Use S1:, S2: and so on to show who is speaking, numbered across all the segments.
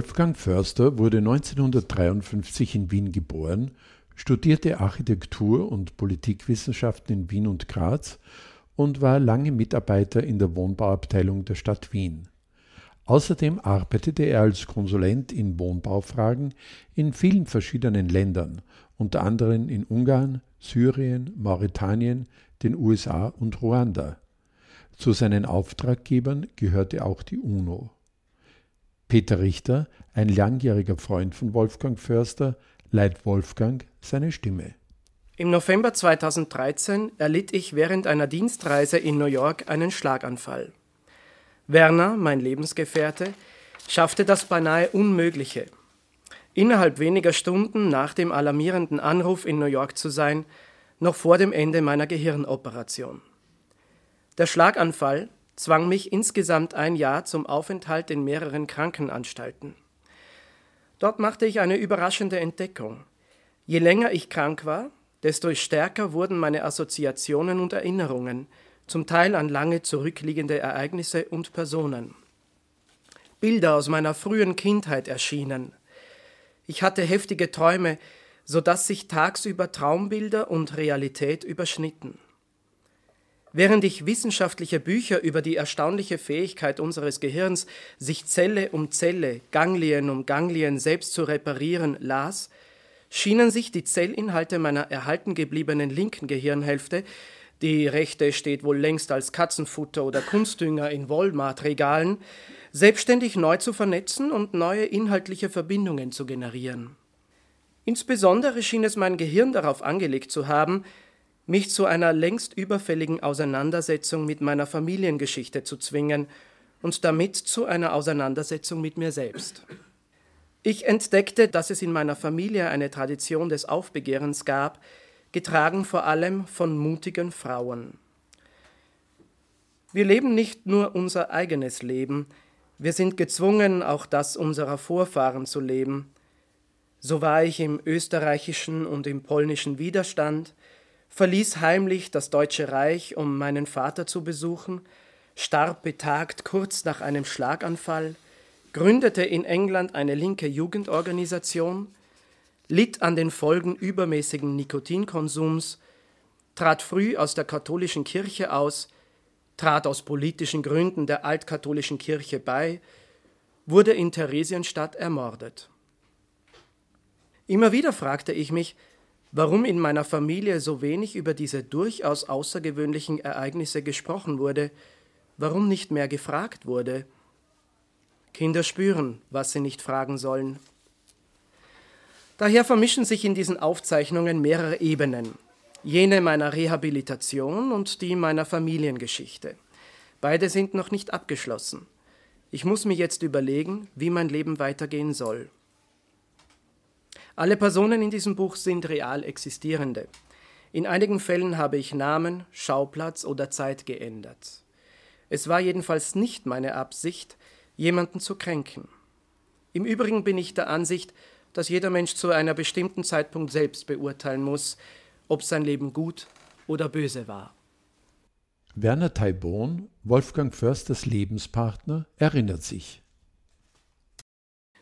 S1: Wolfgang Förster wurde 1953 in Wien geboren, studierte Architektur und Politikwissenschaften in Wien und Graz und war lange Mitarbeiter in der Wohnbauabteilung der Stadt Wien. Außerdem arbeitete er als Konsulent in Wohnbaufragen in vielen verschiedenen Ländern, unter anderem in Ungarn, Syrien, Mauretanien, den USA und Ruanda. Zu seinen Auftraggebern gehörte auch die UNO. Peter Richter, ein langjähriger Freund von Wolfgang Förster, leiht Wolfgang seine Stimme.
S2: Im November 2013 erlitt ich während einer Dienstreise in New York einen Schlaganfall. Werner, mein Lebensgefährte, schaffte das beinahe Unmögliche. Innerhalb weniger Stunden nach dem alarmierenden Anruf in New York zu sein, noch vor dem Ende meiner Gehirnoperation. Der Schlaganfall zwang mich insgesamt ein Jahr zum Aufenthalt in mehreren Krankenanstalten. Dort machte ich eine überraschende Entdeckung. Je länger ich krank war, desto stärker wurden meine Assoziationen und Erinnerungen, zum Teil an lange zurückliegende Ereignisse und Personen. Bilder aus meiner frühen Kindheit erschienen. Ich hatte heftige Träume, so dass sich tagsüber Traumbilder und Realität überschnitten. Während ich wissenschaftliche Bücher über die erstaunliche Fähigkeit unseres Gehirns, sich Zelle um Zelle, Ganglien um Ganglien selbst zu reparieren, las, schienen sich die Zellinhalte meiner erhalten gebliebenen linken Gehirnhälfte die rechte steht wohl längst als Katzenfutter oder Kunstdünger in Walmart-Regalen, selbstständig neu zu vernetzen und neue inhaltliche Verbindungen zu generieren. Insbesondere schien es mein Gehirn darauf angelegt zu haben, mich zu einer längst überfälligen Auseinandersetzung mit meiner Familiengeschichte zu zwingen und damit zu einer Auseinandersetzung mit mir selbst. Ich entdeckte, dass es in meiner Familie eine Tradition des Aufbegehrens gab, getragen vor allem von mutigen Frauen. Wir leben nicht nur unser eigenes Leben, wir sind gezwungen, auch das unserer Vorfahren zu leben. So war ich im österreichischen und im polnischen Widerstand, verließ heimlich das Deutsche Reich, um meinen Vater zu besuchen, starb betagt kurz nach einem Schlaganfall, gründete in England eine linke Jugendorganisation, litt an den Folgen übermäßigen Nikotinkonsums, trat früh aus der katholischen Kirche aus, trat aus politischen Gründen der altkatholischen Kirche bei, wurde in Theresienstadt ermordet. Immer wieder fragte ich mich, warum in meiner Familie so wenig über diese durchaus außergewöhnlichen Ereignisse gesprochen wurde, warum nicht mehr gefragt wurde. Kinder spüren, was sie nicht fragen sollen. Daher vermischen sich in diesen Aufzeichnungen mehrere Ebenen. Jene meiner Rehabilitation und die meiner Familiengeschichte. Beide sind noch nicht abgeschlossen. Ich muss mir jetzt überlegen, wie mein Leben weitergehen soll. Alle Personen in diesem Buch sind real existierende. In einigen Fällen habe ich Namen, Schauplatz oder Zeit geändert. Es war jedenfalls nicht meine Absicht, jemanden zu kränken. Im Übrigen bin ich der Ansicht, dass jeder Mensch zu einer bestimmten Zeitpunkt selbst beurteilen muss, ob sein Leben gut oder böse war.
S1: Werner Taibon, Wolfgang Försters Lebenspartner, erinnert sich.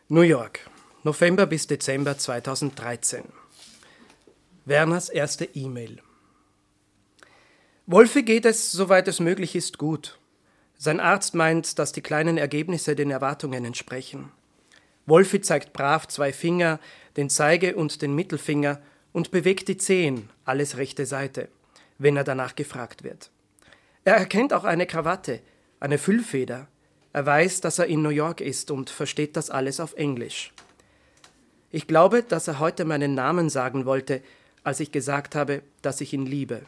S2: New York, November bis Dezember 2013. Werners erste E-Mail. Wolfi geht es, soweit es möglich ist, gut. Sein Arzt meint, dass die kleinen Ergebnisse den Erwartungen entsprechen. Wolfi zeigt brav zwei Finger, den Zeige- und den Mittelfinger und bewegt die Zehen, alles rechte Seite, wenn er danach gefragt wird. Er erkennt auch eine Krawatte, eine Füllfeder. Er weiß, dass er in New York ist und versteht das alles auf Englisch. Ich glaube, dass er heute meinen Namen sagen wollte, als ich gesagt habe, dass ich ihn liebe.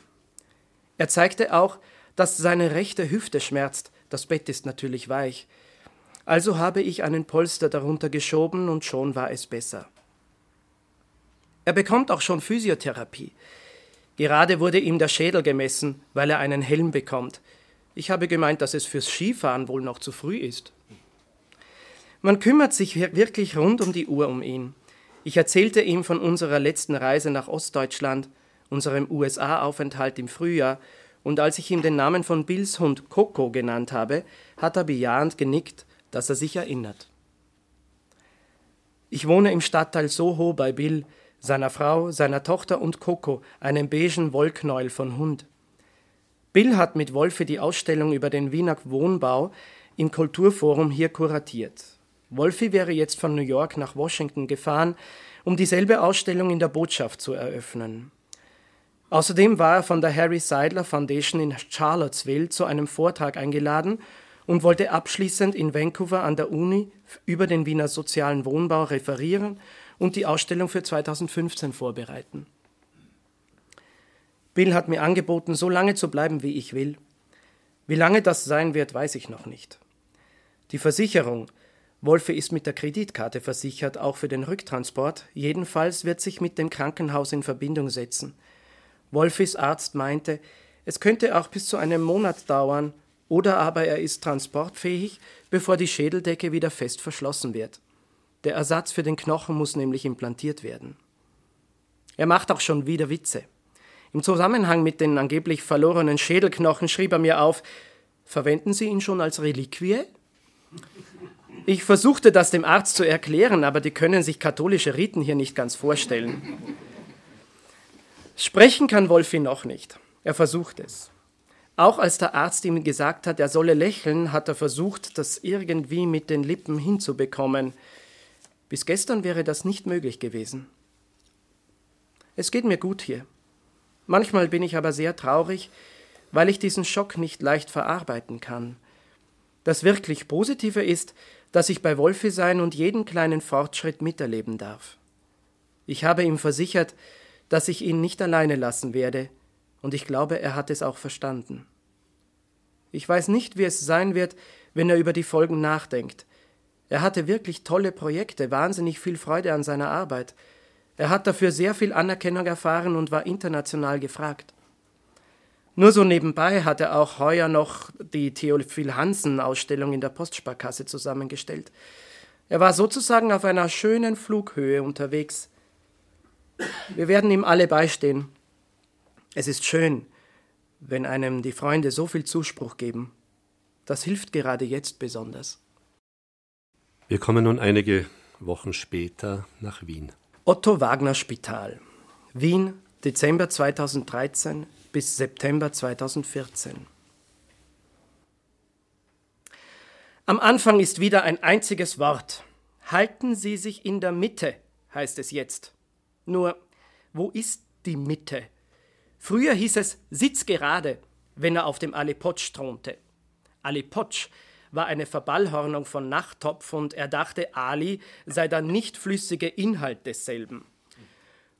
S2: Er zeigte auch, dass seine rechte Hüfte schmerzt, das Bett ist natürlich weich, also habe ich einen Polster darunter geschoben und schon war es besser. Er bekommt auch schon Physiotherapie. Gerade wurde ihm der Schädel gemessen, weil er einen Helm bekommt. Ich habe gemeint, dass es fürs Skifahren wohl noch zu früh ist. Man kümmert sich wirklich rund um die Uhr um ihn. Ich erzählte ihm von unserer letzten Reise nach Ostdeutschland, unserem USA-Aufenthalt im Frühjahr, und als ich ihm den Namen von Bills Hund Coco genannt habe, hat er bejahend genickt dass er sich erinnert. Ich wohne im Stadtteil Soho bei Bill, seiner Frau, seiner Tochter und Coco, einem beigen Wollknäuel von Hund. Bill hat mit Wolfe die Ausstellung über den Wiener Wohnbau im Kulturforum hier kuratiert. Wolfi wäre jetzt von New York nach Washington gefahren, um dieselbe Ausstellung in der Botschaft zu eröffnen. Außerdem war er von der Harry Seidler Foundation in Charlottesville zu einem Vortrag eingeladen und wollte abschließend in Vancouver an der Uni über den Wiener sozialen Wohnbau referieren und die Ausstellung für 2015 vorbereiten. Bill hat mir angeboten, so lange zu bleiben, wie ich will. Wie lange das sein wird, weiß ich noch nicht. Die Versicherung, Wolfe ist mit der Kreditkarte versichert, auch für den Rücktransport, jedenfalls wird sich mit dem Krankenhaus in Verbindung setzen. Wolfis Arzt meinte, es könnte auch bis zu einem Monat dauern, oder aber er ist transportfähig, bevor die Schädeldecke wieder fest verschlossen wird. Der Ersatz für den Knochen muss nämlich implantiert werden. Er macht auch schon wieder Witze. Im Zusammenhang mit den angeblich verlorenen Schädelknochen schrieb er mir auf, verwenden Sie ihn schon als Reliquie? Ich versuchte das dem Arzt zu erklären, aber die können sich katholische Riten hier nicht ganz vorstellen. Sprechen kann Wolfi noch nicht. Er versucht es. Auch als der Arzt ihm gesagt hat, er solle lächeln, hat er versucht, das irgendwie mit den Lippen hinzubekommen. Bis gestern wäre das nicht möglich gewesen. Es geht mir gut hier. Manchmal bin ich aber sehr traurig, weil ich diesen Schock nicht leicht verarbeiten kann. Das wirklich Positive ist, dass ich bei Wolfi sein und jeden kleinen Fortschritt miterleben darf. Ich habe ihm versichert, dass ich ihn nicht alleine lassen werde, und ich glaube, er hat es auch verstanden. Ich weiß nicht, wie es sein wird, wenn er über die Folgen nachdenkt, er hatte wirklich tolle Projekte, wahnsinnig viel Freude an seiner Arbeit. Er hat dafür sehr viel Anerkennung erfahren und war international gefragt. Nur so nebenbei hat er auch heuer noch die Theophil Hansen Ausstellung in der Postsparkasse zusammengestellt. Er war sozusagen auf einer schönen Flughöhe unterwegs. Wir werden ihm alle beistehen. Es ist schön, wenn einem die Freunde so viel Zuspruch geben. Das hilft gerade jetzt besonders.
S3: Wir kommen nun einige Wochen später nach Wien.
S2: Otto Wagner Spital. Wien, Dezember 2013 bis September 2014. Am Anfang ist wieder ein einziges Wort. Halten Sie sich in der Mitte, heißt es jetzt. Nur, wo ist die Mitte? Früher hieß es Sitz gerade, wenn er auf dem Alipotsch thronte. Alipotsch war eine Verballhornung von Nachttopf und er dachte, Ali sei der nicht flüssige Inhalt desselben.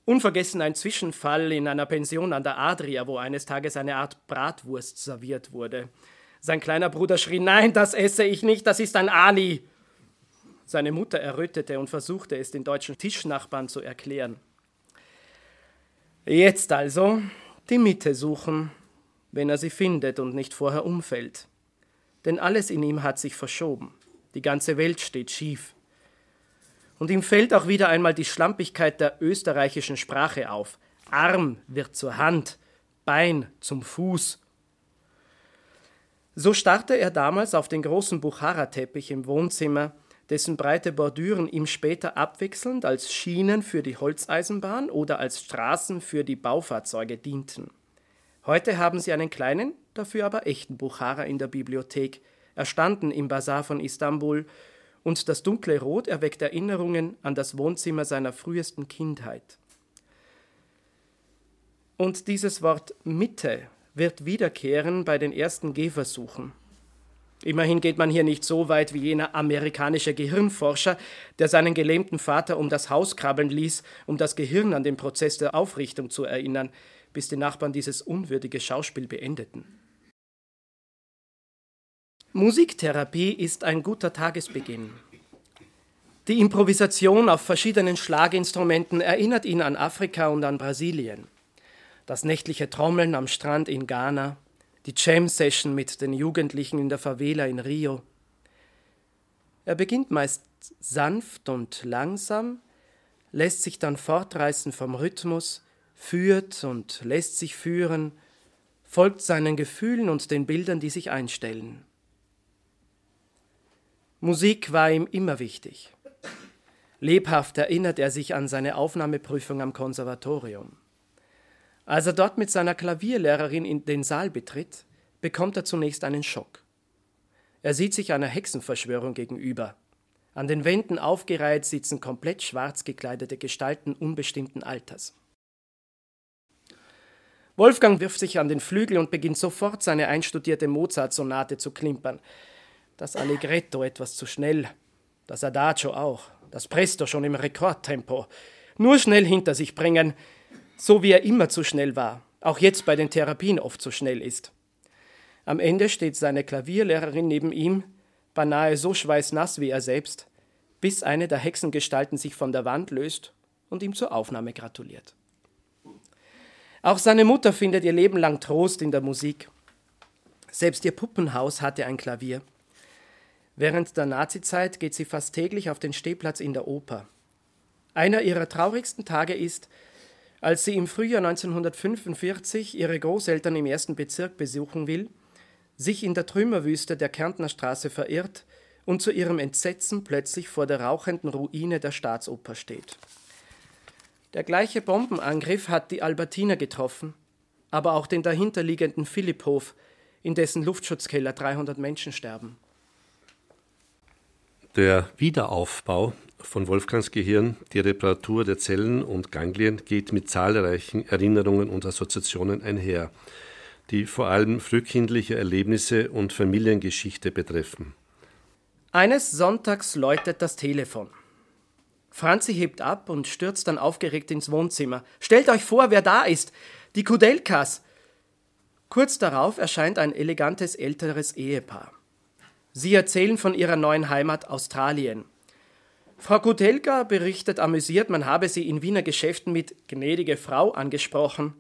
S2: Unvergessen ein Zwischenfall in einer Pension an der Adria, wo eines Tages eine Art Bratwurst serviert wurde. Sein kleiner Bruder schrie: Nein, das esse ich nicht, das ist ein Ali. Seine Mutter errötete und versuchte es den deutschen Tischnachbarn zu erklären. Jetzt also die Mitte suchen, wenn er sie findet und nicht vorher umfällt denn alles in ihm hat sich verschoben. Die ganze Welt steht schief. Und ihm fällt auch wieder einmal die Schlampigkeit der österreichischen Sprache auf. Arm wird zur Hand, Bein zum Fuß. So starrte er damals auf den großen Buchara-Teppich im Wohnzimmer, dessen breite Bordüren ihm später abwechselnd als Schienen für die Holzeisenbahn oder als Straßen für die Baufahrzeuge dienten. Heute haben sie einen kleinen, dafür aber echten Buchara in der Bibliothek, erstanden im Bazar von Istanbul, und das dunkle Rot erweckt Erinnerungen an das Wohnzimmer seiner frühesten Kindheit. Und dieses Wort Mitte wird wiederkehren bei den ersten Gehversuchen. Immerhin geht man hier nicht so weit wie jener amerikanische Gehirnforscher, der seinen gelähmten Vater um das Haus krabbeln ließ, um das Gehirn an den Prozess der Aufrichtung zu erinnern, bis die Nachbarn dieses unwürdige Schauspiel beendeten. Musiktherapie ist ein guter Tagesbeginn. Die Improvisation auf verschiedenen Schlaginstrumenten erinnert ihn an Afrika und an Brasilien. Das nächtliche Trommeln am Strand in Ghana, die Jam-Session mit den Jugendlichen in der Favela in Rio. Er beginnt meist sanft und langsam, lässt sich dann fortreißen vom Rhythmus, führt und lässt sich führen, folgt seinen Gefühlen und den Bildern, die sich einstellen. Musik war ihm immer wichtig. Lebhaft erinnert er sich an seine Aufnahmeprüfung am Konservatorium. Als er dort mit seiner Klavierlehrerin in den Saal betritt, bekommt er zunächst einen Schock. Er sieht sich einer Hexenverschwörung gegenüber. An den Wänden aufgereiht sitzen komplett schwarz gekleidete Gestalten unbestimmten Alters. Wolfgang wirft sich an den Flügel und beginnt sofort seine einstudierte Mozart-Sonate zu klimpern. Das Allegretto etwas zu schnell, das Adagio auch, das Presto schon im Rekordtempo. Nur schnell hinter sich bringen, so wie er immer zu schnell war, auch jetzt bei den Therapien oft zu schnell ist. Am Ende steht seine Klavierlehrerin neben ihm, beinahe so schweißnass wie er selbst, bis eine der Hexengestalten sich von der Wand löst und ihm zur Aufnahme gratuliert. Auch seine Mutter findet ihr Leben lang Trost in der Musik. Selbst ihr Puppenhaus hatte ein Klavier. Während der Nazizeit geht sie fast täglich auf den Stehplatz in der Oper. Einer ihrer traurigsten Tage ist, als sie im Frühjahr 1945 ihre Großeltern im ersten Bezirk besuchen will, sich in der Trümmerwüste der Kärntner Straße verirrt und zu ihrem Entsetzen plötzlich vor der rauchenden Ruine der Staatsoper steht. Der gleiche Bombenangriff hat die Albertiner getroffen, aber auch den dahinterliegenden Philipphof, in dessen Luftschutzkeller 300 Menschen sterben.
S3: Der Wiederaufbau von Wolfgangs Gehirn, die Reparatur der Zellen und Ganglien geht mit zahlreichen Erinnerungen und Assoziationen einher, die vor allem frühkindliche Erlebnisse und Familiengeschichte betreffen.
S2: Eines Sonntags läutet das Telefon. Franzi hebt ab und stürzt dann aufgeregt ins Wohnzimmer. Stellt euch vor, wer da ist. Die Kudelkas. Kurz darauf erscheint ein elegantes älteres Ehepaar. Sie erzählen von ihrer neuen Heimat Australien. Frau Kudelka berichtet amüsiert, man habe sie in Wiener Geschäften mit gnädige Frau angesprochen.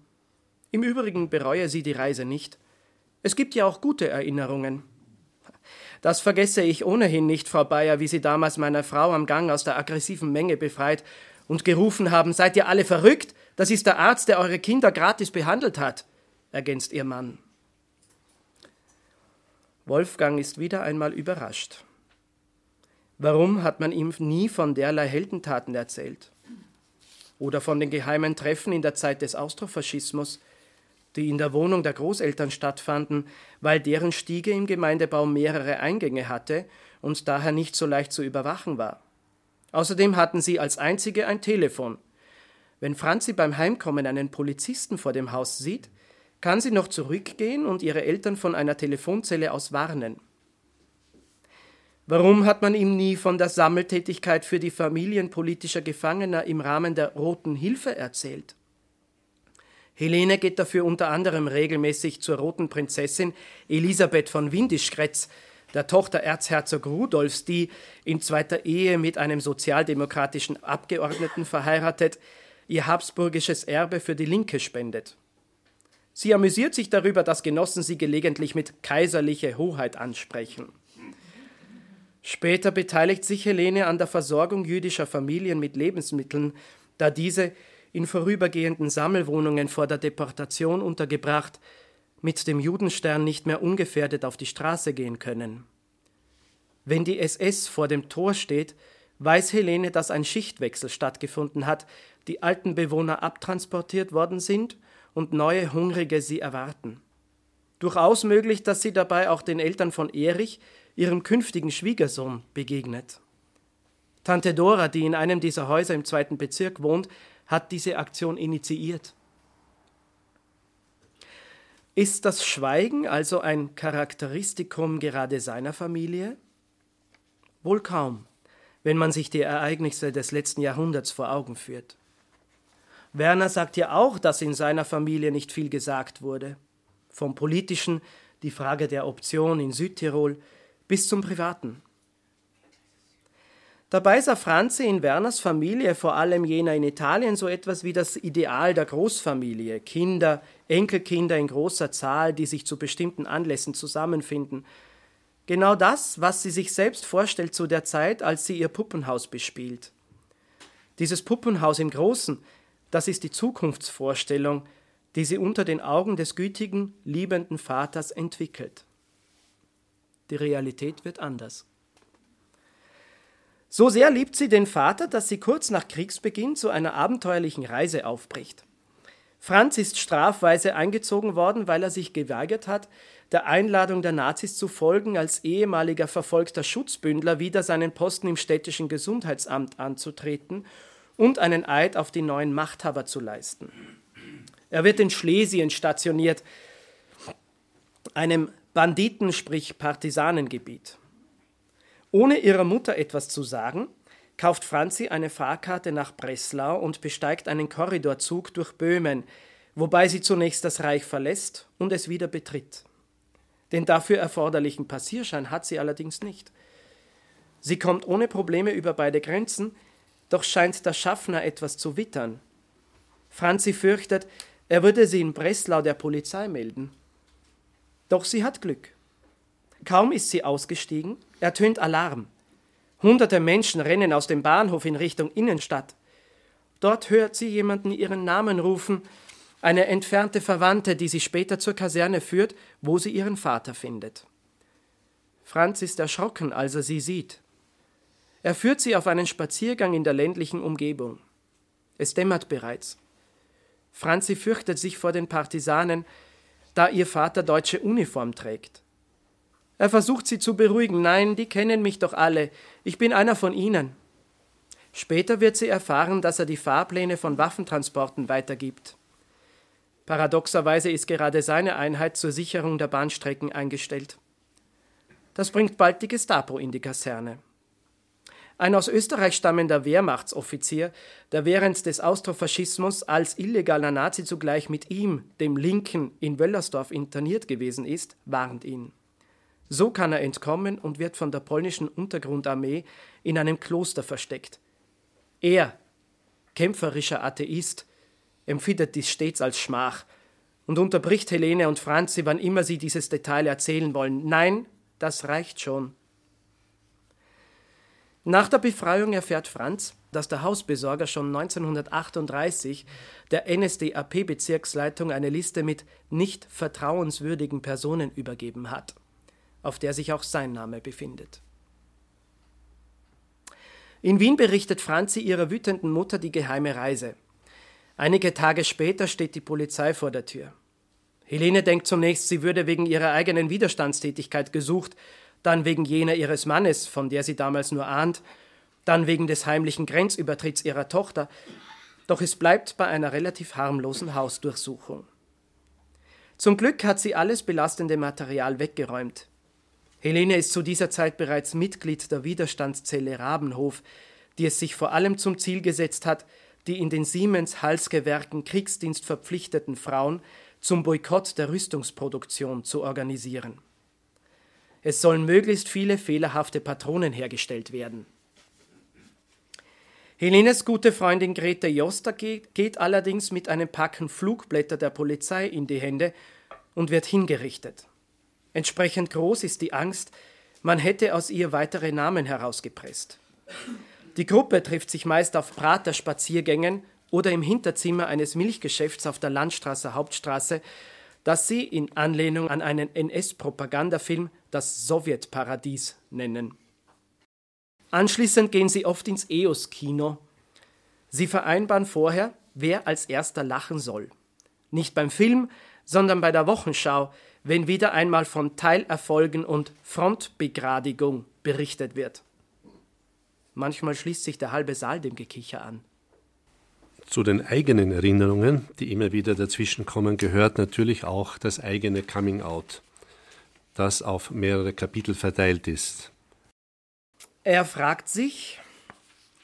S2: Im Übrigen bereue sie die Reise nicht. Es gibt ja auch gute Erinnerungen. Das vergesse ich ohnehin nicht, Frau Bayer, wie Sie damals meiner Frau am Gang aus der aggressiven Menge befreit und gerufen haben, seid ihr alle verrückt? Das ist der Arzt, der eure Kinder gratis behandelt hat, ergänzt ihr Mann. Wolfgang ist wieder einmal überrascht. Warum hat man ihm nie von derlei Heldentaten erzählt? Oder von den geheimen Treffen in der Zeit des Austrofaschismus, die in der Wohnung der Großeltern stattfanden, weil deren Stiege im Gemeindebau mehrere Eingänge hatte und daher nicht so leicht zu überwachen war. Außerdem hatten sie als einzige ein Telefon. Wenn Franzi beim Heimkommen einen Polizisten vor dem Haus sieht, kann sie noch zurückgehen und ihre Eltern von einer Telefonzelle aus warnen. Warum hat man ihm nie von der Sammeltätigkeit für die Familien politischer Gefangener im Rahmen der Roten Hilfe erzählt? Helene geht dafür unter anderem regelmäßig zur roten Prinzessin Elisabeth von Windischgrätz, der Tochter Erzherzog Rudolfs, die in zweiter Ehe mit einem sozialdemokratischen Abgeordneten verheiratet, ihr habsburgisches Erbe für die Linke spendet. Sie amüsiert sich darüber, dass Genossen sie gelegentlich mit kaiserliche Hoheit ansprechen. Später beteiligt sich Helene an der Versorgung jüdischer Familien mit Lebensmitteln, da diese in vorübergehenden Sammelwohnungen vor der Deportation untergebracht, mit dem Judenstern nicht mehr ungefährdet auf die Straße gehen können. Wenn die SS vor dem Tor steht, weiß Helene, dass ein Schichtwechsel stattgefunden hat, die alten Bewohner abtransportiert worden sind und neue Hungrige sie erwarten. Durchaus möglich, dass sie dabei auch den Eltern von Erich, ihrem künftigen Schwiegersohn, begegnet. Tante Dora, die in einem dieser Häuser im zweiten Bezirk wohnt, hat diese Aktion initiiert. Ist das Schweigen also ein Charakteristikum gerade seiner Familie? Wohl kaum, wenn man sich die Ereignisse des letzten Jahrhunderts vor Augen führt. Werner sagt ja auch, dass in seiner Familie nicht viel gesagt wurde. Vom politischen, die Frage der Option in Südtirol, bis zum privaten. Dabei sah Franzi in Werners Familie, vor allem jener in Italien, so etwas wie das Ideal der Großfamilie, Kinder, Enkelkinder in großer Zahl, die sich zu bestimmten Anlässen zusammenfinden. Genau das, was sie sich selbst vorstellt zu der Zeit, als sie ihr Puppenhaus bespielt. Dieses Puppenhaus im Großen, das ist die Zukunftsvorstellung, die sie unter den Augen des gütigen, liebenden Vaters entwickelt. Die Realität wird anders. So sehr liebt sie den Vater, dass sie kurz nach Kriegsbeginn zu einer abenteuerlichen Reise aufbricht. Franz ist strafweise eingezogen worden, weil er sich geweigert hat, der Einladung der Nazis zu folgen, als ehemaliger verfolgter Schutzbündler wieder seinen Posten im städtischen Gesundheitsamt anzutreten und einen Eid auf die neuen Machthaber zu leisten. Er wird in Schlesien stationiert, einem Banditen, sprich Partisanengebiet. Ohne ihrer Mutter etwas zu sagen, kauft Franzi eine Fahrkarte nach Breslau und besteigt einen Korridorzug durch Böhmen, wobei sie zunächst das Reich verlässt und es wieder betritt. Den dafür erforderlichen Passierschein hat sie allerdings nicht. Sie kommt ohne Probleme über beide Grenzen, doch scheint der Schaffner etwas zu wittern. Franzi fürchtet, er würde sie in Breslau der Polizei melden. Doch sie hat Glück. Kaum ist sie ausgestiegen, ertönt Alarm. Hunderte Menschen rennen aus dem Bahnhof in Richtung Innenstadt. Dort hört sie jemanden ihren Namen rufen, eine entfernte Verwandte, die sie später zur Kaserne führt, wo sie ihren Vater findet. Franz ist erschrocken, als er sie sieht. Er führt sie auf einen Spaziergang in der ländlichen Umgebung. Es dämmert bereits. Franzi fürchtet sich vor den Partisanen, da ihr Vater deutsche Uniform trägt. Er versucht sie zu beruhigen. Nein, die kennen mich doch alle. Ich bin einer von ihnen. Später wird sie erfahren, dass er die Fahrpläne von Waffentransporten weitergibt. Paradoxerweise ist gerade seine Einheit zur Sicherung der Bahnstrecken eingestellt. Das bringt bald die Gestapo in die Kaserne. Ein aus Österreich stammender Wehrmachtsoffizier, der während des Austrofaschismus als illegaler Nazi zugleich mit ihm, dem Linken, in Wöllersdorf interniert gewesen ist, warnt ihn. So kann er entkommen und wird von der polnischen Untergrundarmee in einem Kloster versteckt. Er, kämpferischer Atheist, empfindet dies stets als Schmach und unterbricht Helene und Franzi, wann immer sie dieses Detail erzählen wollen. Nein, das reicht schon. Nach der Befreiung erfährt Franz, dass der Hausbesorger schon 1938 der NSDAP-Bezirksleitung eine Liste mit nicht vertrauenswürdigen Personen übergeben hat auf der sich auch sein Name befindet. In Wien berichtet Franzi ihrer wütenden Mutter die geheime Reise. Einige Tage später steht die Polizei vor der Tür. Helene denkt zunächst, sie würde wegen ihrer eigenen Widerstandstätigkeit gesucht, dann wegen jener ihres Mannes, von der sie damals nur ahnt, dann wegen des heimlichen Grenzübertritts ihrer Tochter, doch es bleibt bei einer relativ harmlosen Hausdurchsuchung. Zum Glück hat sie alles belastende Material weggeräumt. Helene ist zu dieser Zeit bereits Mitglied der Widerstandszelle Rabenhof, die es sich vor allem zum Ziel gesetzt hat, die in den Siemens-Halsgewerken Kriegsdienst verpflichteten Frauen zum Boykott der Rüstungsproduktion zu organisieren. Es sollen möglichst viele fehlerhafte Patronen hergestellt werden. Helenes gute Freundin Grete Joster geht allerdings mit einem Packen Flugblätter der Polizei in die Hände und wird hingerichtet. Entsprechend groß ist die Angst, man hätte aus ihr weitere Namen herausgepresst. Die Gruppe trifft sich meist auf Praterspaziergängen oder im Hinterzimmer eines Milchgeschäfts auf der Landstraße Hauptstraße, das sie in Anlehnung an einen NS-Propagandafilm das Sowjetparadies nennen. Anschließend gehen sie oft ins EOS-Kino. Sie vereinbaren vorher, wer als erster lachen soll. Nicht beim Film, sondern bei der Wochenschau, wenn wieder einmal von Teilerfolgen und Frontbegradigung berichtet wird. Manchmal schließt sich der halbe Saal dem Gekicher an.
S3: Zu den eigenen Erinnerungen, die immer wieder dazwischenkommen, gehört natürlich auch das eigene Coming Out, das auf mehrere Kapitel verteilt ist.
S2: Er fragt sich,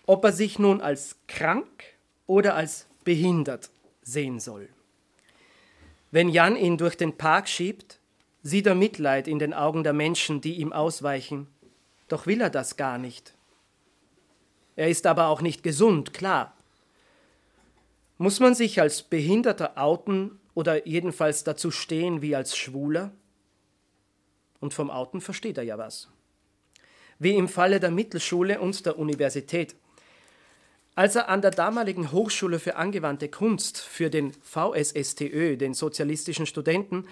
S2: ob er sich nun als krank oder als behindert sehen soll. Wenn Jan ihn durch den Park schiebt, sieht er Mitleid in den Augen der Menschen, die ihm ausweichen. Doch will er das gar nicht. Er ist aber auch nicht gesund, klar. Muss man sich als Behinderter outen oder jedenfalls dazu stehen wie als Schwuler? Und vom Outen versteht er ja was. Wie im Falle der Mittelschule und der Universität. Als er an der damaligen Hochschule für angewandte Kunst für den VSSTÖ, den sozialistischen Studenten,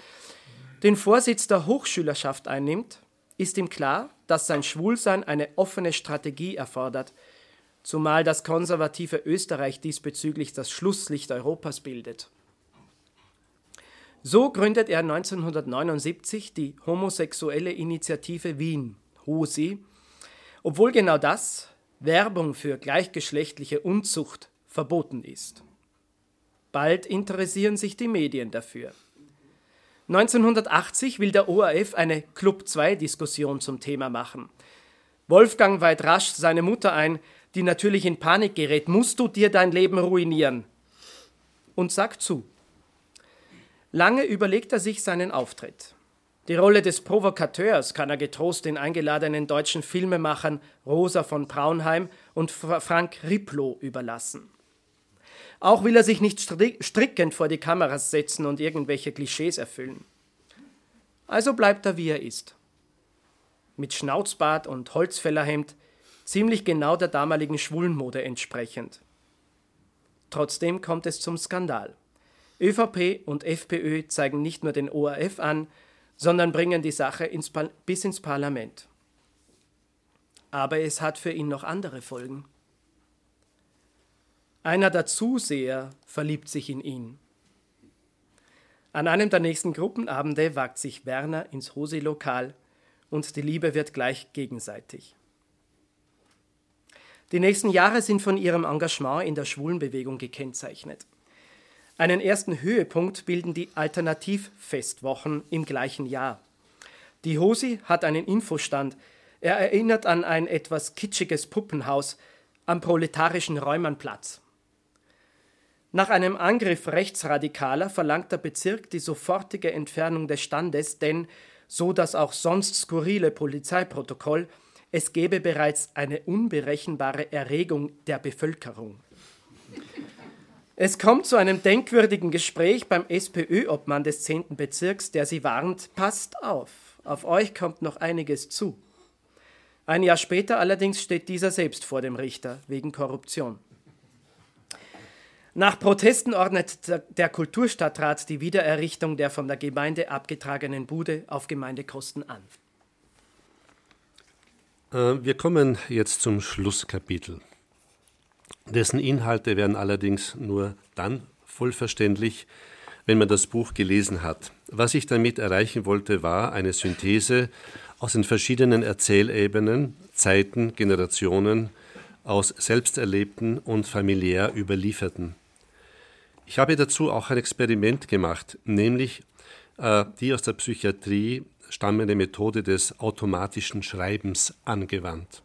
S2: den Vorsitz der Hochschülerschaft einnimmt, ist ihm klar, dass sein Schwulsein eine offene Strategie erfordert, zumal das konservative Österreich diesbezüglich das Schlusslicht Europas bildet. So gründet er 1979 die Homosexuelle Initiative Wien, HOSI, obwohl genau das, Werbung für gleichgeschlechtliche Unzucht, verboten ist. Bald interessieren sich die Medien dafür. 1980 will der ORF eine Club 2 Diskussion zum Thema machen. Wolfgang weiht rasch seine Mutter ein, die natürlich in Panik gerät. Musst du dir dein Leben ruinieren? Und sagt zu. Lange überlegt er sich seinen Auftritt. Die Rolle des Provokateurs kann er getrost den eingeladenen deutschen Filmemachern Rosa von Braunheim und Frank Riplow überlassen. Auch will er sich nicht strickend vor die Kameras setzen und irgendwelche Klischees erfüllen. Also bleibt er, wie er ist. Mit Schnauzbart und Holzfällerhemd, ziemlich genau der damaligen Schwulenmode entsprechend. Trotzdem kommt es zum Skandal. ÖVP und FPÖ zeigen nicht nur den ORF an, sondern bringen die Sache ins bis ins Parlament. Aber es hat für ihn noch andere Folgen. Einer der Zuseher verliebt sich in ihn. An einem der nächsten Gruppenabende wagt sich Werner ins Hosi-Lokal und die Liebe wird gleich gegenseitig. Die nächsten Jahre sind von ihrem Engagement in der Schwulenbewegung gekennzeichnet. Einen ersten Höhepunkt bilden die Alternativfestwochen im gleichen Jahr. Die Hosi hat einen Infostand. Er erinnert an ein etwas kitschiges Puppenhaus am proletarischen Räumernplatz. Nach einem Angriff Rechtsradikaler verlangt der Bezirk die sofortige Entfernung des Standes, denn, so das auch sonst skurrile Polizeiprotokoll, es gebe bereits eine unberechenbare Erregung der Bevölkerung. Es kommt zu einem denkwürdigen Gespräch beim SPÖ-Obmann des 10. Bezirks, der sie warnt, passt auf, auf euch kommt noch einiges zu. Ein Jahr später allerdings steht dieser selbst vor dem Richter wegen Korruption. Nach Protesten ordnet der Kulturstadtrat die Wiedererrichtung der von der Gemeinde abgetragenen Bude auf Gemeindekosten an.
S3: Äh, wir kommen jetzt zum Schlusskapitel. Dessen Inhalte werden allerdings nur dann vollverständlich, wenn man das Buch gelesen hat. Was ich damit erreichen wollte, war eine Synthese aus den verschiedenen Erzählebenen, Zeiten, Generationen, aus selbsterlebten und familiär überlieferten. Ich habe dazu auch ein Experiment gemacht, nämlich äh, die aus der Psychiatrie stammende Methode des automatischen Schreibens angewandt.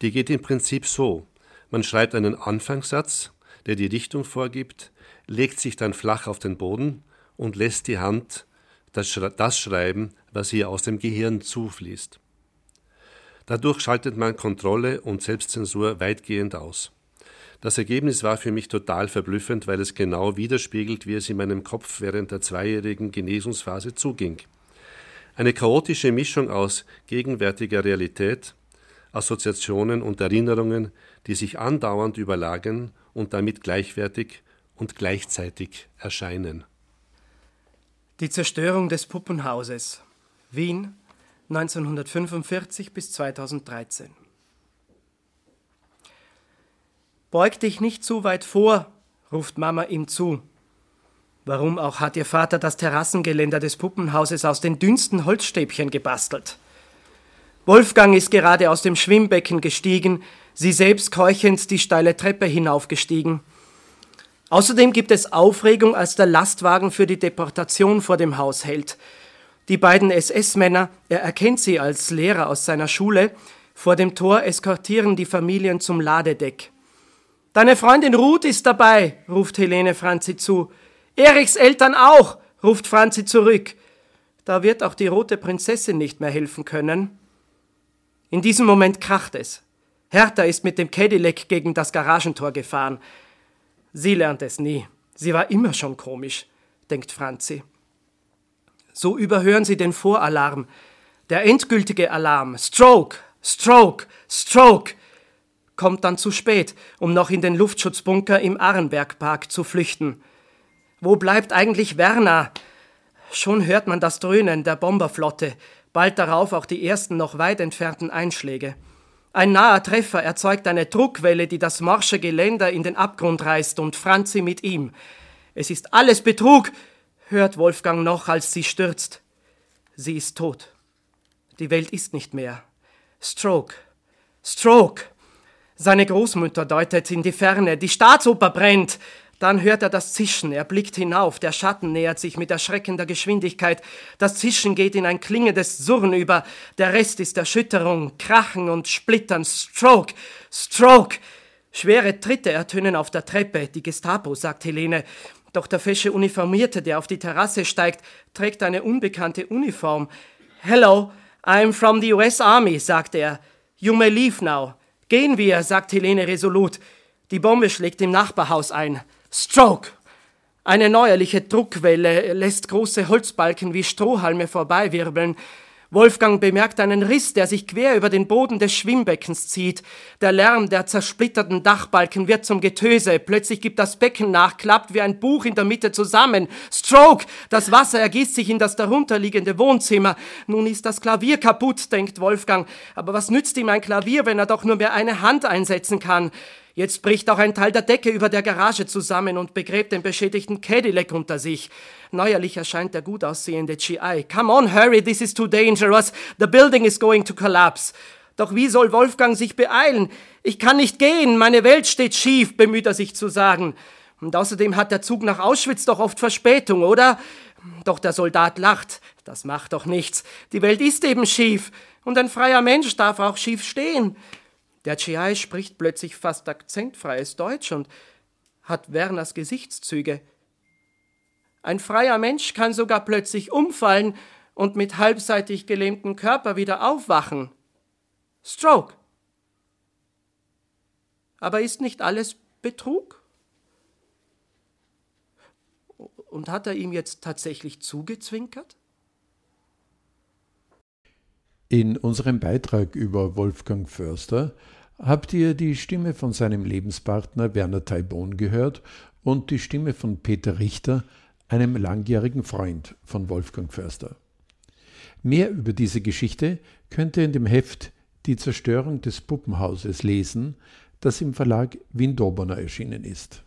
S3: Die geht im Prinzip so. Man schreibt einen Anfangssatz, der die Richtung vorgibt, legt sich dann flach auf den Boden und lässt die Hand das, schreiben, was ihr aus dem Gehirn zufließt. Dadurch schaltet man Kontrolle und Selbstzensur weitgehend aus. Das Ergebnis war für mich total verblüffend, weil es genau widerspiegelt, wie es in meinem Kopf während der zweijährigen Genesungsphase zuging. Eine chaotische Mischung aus gegenwärtiger Realität, Assoziationen und Erinnerungen, die sich andauernd überlagern und damit gleichwertig und gleichzeitig erscheinen.
S2: Die Zerstörung des Puppenhauses Wien 1945 bis 2013 Beug dich nicht zu weit vor, ruft Mama ihm zu. Warum auch hat ihr Vater das Terrassengeländer des Puppenhauses aus den dünnsten Holzstäbchen gebastelt? Wolfgang ist gerade aus dem Schwimmbecken gestiegen, sie selbst keuchend die steile Treppe hinaufgestiegen. Außerdem gibt es Aufregung, als der Lastwagen für die Deportation vor dem Haus hält. Die beiden SS-Männer, er erkennt sie als Lehrer aus seiner Schule, vor dem Tor eskortieren die Familien zum Ladedeck. Deine Freundin Ruth ist dabei, ruft Helene Franzi zu. Erichs Eltern auch, ruft Franzi zurück. Da wird auch die rote Prinzessin nicht mehr helfen können. In diesem Moment kracht es. Hertha ist mit dem Cadillac gegen das Garagentor gefahren. Sie lernt es nie. Sie war immer schon komisch, denkt Franzi. So überhören sie den Voralarm. Der endgültige Alarm. Stroke, Stroke, Stroke kommt dann zu spät, um noch in den Luftschutzbunker im Arenbergpark zu flüchten. Wo bleibt eigentlich Werner? Schon hört man das Dröhnen der Bomberflotte. Bald darauf auch die ersten noch weit entfernten Einschläge. Ein naher Treffer erzeugt eine Druckwelle, die das morsche Geländer in den Abgrund reißt und Franzi mit ihm. Es ist alles Betrug, hört Wolfgang noch, als sie stürzt. Sie ist tot. Die Welt ist nicht mehr. Stroke. Stroke. Seine Großmutter deutet in die Ferne. Die Staatsoper brennt. Dann hört er das Zischen, er blickt hinauf, der Schatten nähert sich mit erschreckender Geschwindigkeit, das Zischen geht in ein klingendes Surren über, der Rest ist Erschütterung, Krachen und Splittern, Stroke, Stroke. Schwere Tritte ertönen auf der Treppe, die Gestapo, sagt Helene. Doch der fesche Uniformierte, der auf die Terrasse steigt, trägt eine unbekannte Uniform. Hello, I'm from the US Army, sagt er. You may leave now. Gehen wir, sagt Helene resolut. Die Bombe schlägt im Nachbarhaus ein. Stroke! Eine neuerliche Druckwelle lässt große Holzbalken wie Strohhalme vorbeiwirbeln. Wolfgang bemerkt einen Riss, der sich quer über den Boden des Schwimmbeckens zieht. Der Lärm der zersplitterten Dachbalken wird zum Getöse. Plötzlich gibt das Becken nach, klappt wie ein Buch in der Mitte zusammen. Stroke! Das Wasser ergießt sich in das darunterliegende Wohnzimmer. Nun ist das Klavier kaputt, denkt Wolfgang. Aber was nützt ihm ein Klavier, wenn er doch nur mehr eine Hand einsetzen kann? Jetzt bricht auch ein Teil der Decke über der Garage zusammen und begräbt den beschädigten Cadillac unter sich. Neuerlich erscheint der gut aussehende GI. Come on, hurry, this is too dangerous. The building is going to collapse. Doch wie soll Wolfgang sich beeilen? Ich kann nicht gehen, meine Welt steht schief, bemüht er sich zu sagen. Und außerdem hat der Zug nach Auschwitz doch oft Verspätung, oder? Doch der Soldat lacht. Das macht doch nichts. Die Welt ist eben schief. Und ein freier Mensch darf auch schief stehen. Der GI spricht plötzlich fast akzentfreies Deutsch und hat Werners Gesichtszüge. Ein freier Mensch kann sogar plötzlich umfallen und mit halbseitig gelähmtem Körper wieder aufwachen. Stroke. Aber ist nicht alles Betrug? Und hat er ihm jetzt tatsächlich zugezwinkert?
S1: In unserem Beitrag über Wolfgang Förster habt ihr die Stimme von seinem Lebenspartner Werner Taibon gehört und die Stimme von Peter Richter, einem langjährigen Freund von Wolfgang Förster. Mehr über diese Geschichte könnt ihr in dem Heft Die Zerstörung des Puppenhauses lesen, das im Verlag Windobona erschienen ist.